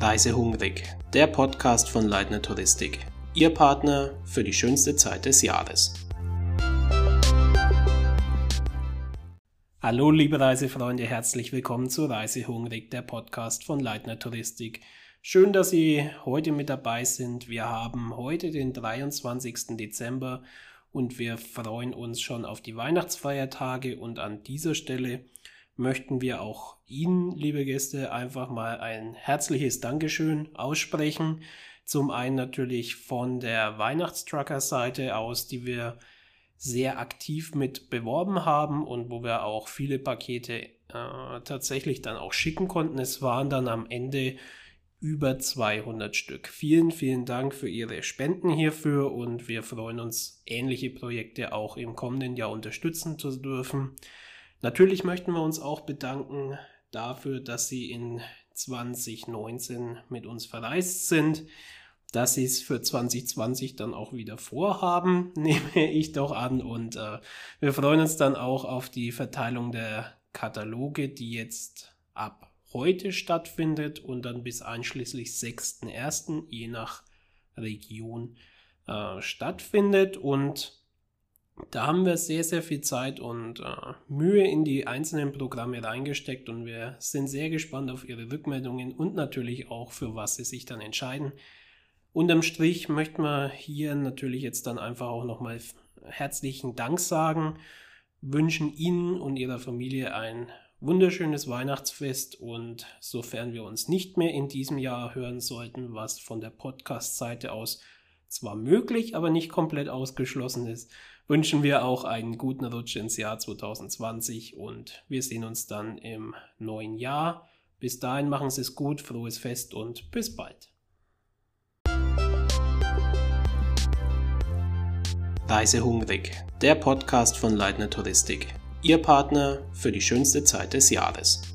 Reisehungrig, der Podcast von Leitner Touristik. Ihr Partner für die schönste Zeit des Jahres. Hallo liebe Reisefreunde, herzlich willkommen zu Reisehungrig, der Podcast von Leitner Touristik. Schön, dass Sie heute mit dabei sind. Wir haben heute den 23. Dezember und wir freuen uns schon auf die Weihnachtsfeiertage und an dieser Stelle möchten wir auch Ihnen, liebe Gäste, einfach mal ein herzliches Dankeschön aussprechen. Zum einen natürlich von der Weihnachtstrucker-Seite aus, die wir sehr aktiv mit beworben haben und wo wir auch viele Pakete äh, tatsächlich dann auch schicken konnten. Es waren dann am Ende über 200 Stück. Vielen, vielen Dank für Ihre Spenden hierfür und wir freuen uns, ähnliche Projekte auch im kommenden Jahr unterstützen zu dürfen. Natürlich möchten wir uns auch bedanken dafür, dass Sie in 2019 mit uns verreist sind, dass Sie es für 2020 dann auch wieder vorhaben, nehme ich doch an. Und äh, wir freuen uns dann auch auf die Verteilung der Kataloge, die jetzt ab heute stattfindet und dann bis einschließlich 6.1. je nach Region äh, stattfindet. Und da haben wir sehr, sehr viel Zeit und äh, Mühe in die einzelnen Programme reingesteckt und wir sind sehr gespannt auf Ihre Rückmeldungen und natürlich auch, für was Sie sich dann entscheiden. Unterm Strich möchten wir hier natürlich jetzt dann einfach auch nochmal herzlichen Dank sagen, wünschen Ihnen und Ihrer Familie ein wunderschönes Weihnachtsfest und sofern wir uns nicht mehr in diesem Jahr hören sollten, was von der Podcast-Seite aus zwar möglich, aber nicht komplett ausgeschlossen ist, wünschen wir auch einen guten Rutsch ins Jahr 2020 und wir sehen uns dann im neuen Jahr. Bis dahin machen Sie es gut, frohes Fest und bis bald. Reisehungrig, der Podcast von Leitner Touristik. Ihr Partner für die schönste Zeit des Jahres.